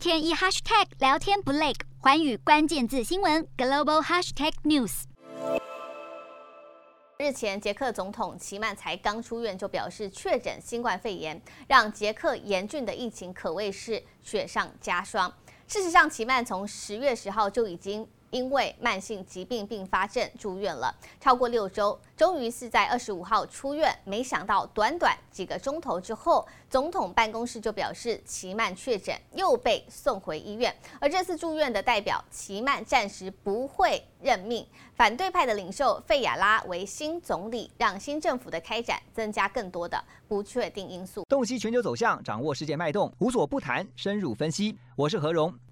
天一 hashtag 聊天不累，寰宇关键字新闻 global hashtag news。日前，捷克总统齐曼才刚出院，就表示确诊新冠肺炎，让捷克严峻的疫情可谓是雪上加霜。事实上，齐曼从十月十号就已经。因为慢性疾病并发症住院了超过六周，终于是在二十五号出院。没想到短短几个钟头之后，总统办公室就表示齐曼确诊，又被送回医院。而这次住院的代表齐曼暂时不会任命反对派的领袖费亚拉为新总理，让新政府的开展增加更多的不确定因素。洞悉全球走向，掌握世界脉动，无所不谈，深入分析。我是何荣。